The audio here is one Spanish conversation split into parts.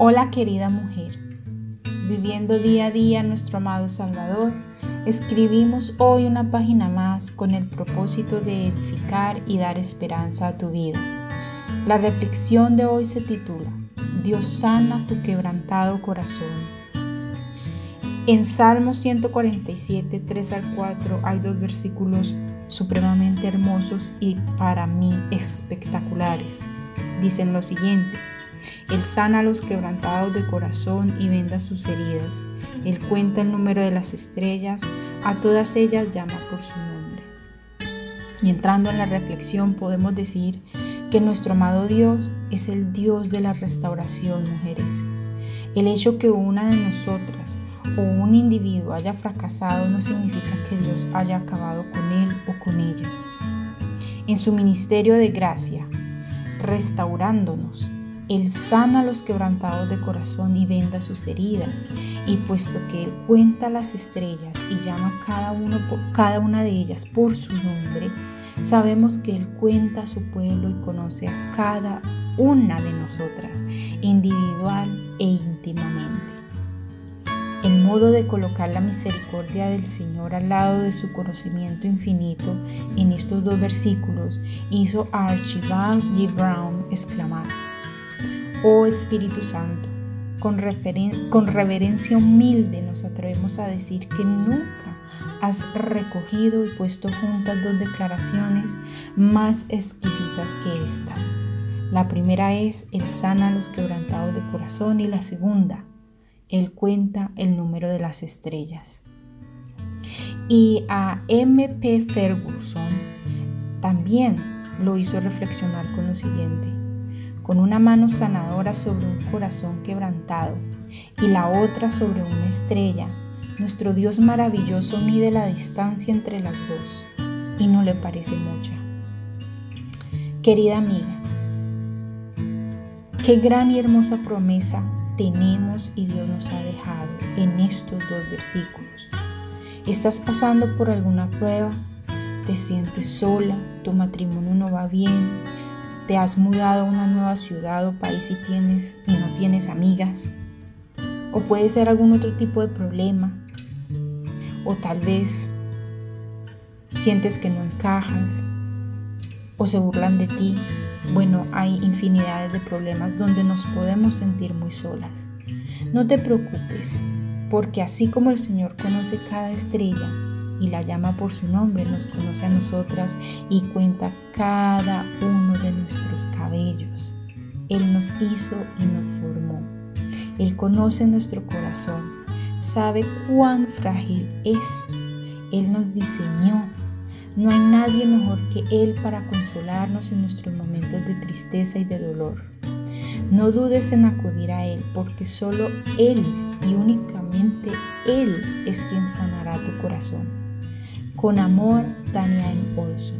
Hola querida mujer, viviendo día a día nuestro amado Salvador, escribimos hoy una página más con el propósito de edificar y dar esperanza a tu vida. La reflexión de hoy se titula Dios sana tu quebrantado corazón. En Salmo 147, 3 al 4 hay dos versículos supremamente hermosos y para mí espectaculares. Dicen lo siguiente. Él sana a los quebrantados de corazón y venda sus heridas. Él cuenta el número de las estrellas, a todas ellas llama por su nombre. Y entrando en la reflexión podemos decir que nuestro amado Dios es el Dios de la restauración, mujeres. El hecho que una de nosotras o un individuo haya fracasado no significa que Dios haya acabado con él o con ella. En su ministerio de gracia, restaurándonos, él sana a los quebrantados de corazón y venda sus heridas. Y puesto que Él cuenta las estrellas y llama cada, cada una de ellas por su nombre, sabemos que Él cuenta a su pueblo y conoce a cada una de nosotras, individual e íntimamente. El modo de colocar la misericordia del Señor al lado de su conocimiento infinito en estos dos versículos hizo a Archibald G. Brown exclamar, Oh Espíritu Santo, con, reverencia humilde nos atrevemos a decir que nunca has recogido y puesto juntas dos declaraciones más exquisitas que estas. La primera es, Él sana a los quebrantados de corazón y la segunda, Él cuenta el número de las estrellas. Y a M.P. Ferguson también lo hizo reflexionar con lo siguiente con una mano sanadora sobre un corazón quebrantado y la otra sobre una estrella, nuestro Dios maravilloso mide la distancia entre las dos y no le parece mucha. Querida amiga, qué gran y hermosa promesa tenemos y Dios nos ha dejado en estos dos versículos. ¿Estás pasando por alguna prueba? ¿Te sientes sola? ¿Tu matrimonio no va bien? Te has mudado a una nueva ciudad o país y tienes y no tienes amigas. O puede ser algún otro tipo de problema. O tal vez sientes que no encajas o se burlan de ti. Bueno, hay infinidades de problemas donde nos podemos sentir muy solas. No te preocupes, porque así como el Señor conoce cada estrella, y la llama por su nombre, nos conoce a nosotras y cuenta cada uno de nuestros cabellos. Él nos hizo y nos formó. Él conoce nuestro corazón, sabe cuán frágil es. Él nos diseñó. No hay nadie mejor que Él para consolarnos en nuestros momentos de tristeza y de dolor. No dudes en acudir a Él, porque solo Él y únicamente Él es quien sanará tu corazón. Con amor, Tania Olson.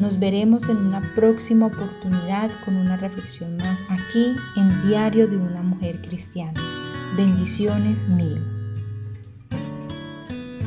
Nos veremos en una próxima oportunidad con una reflexión más aquí en Diario de una Mujer Cristiana. Bendiciones mil.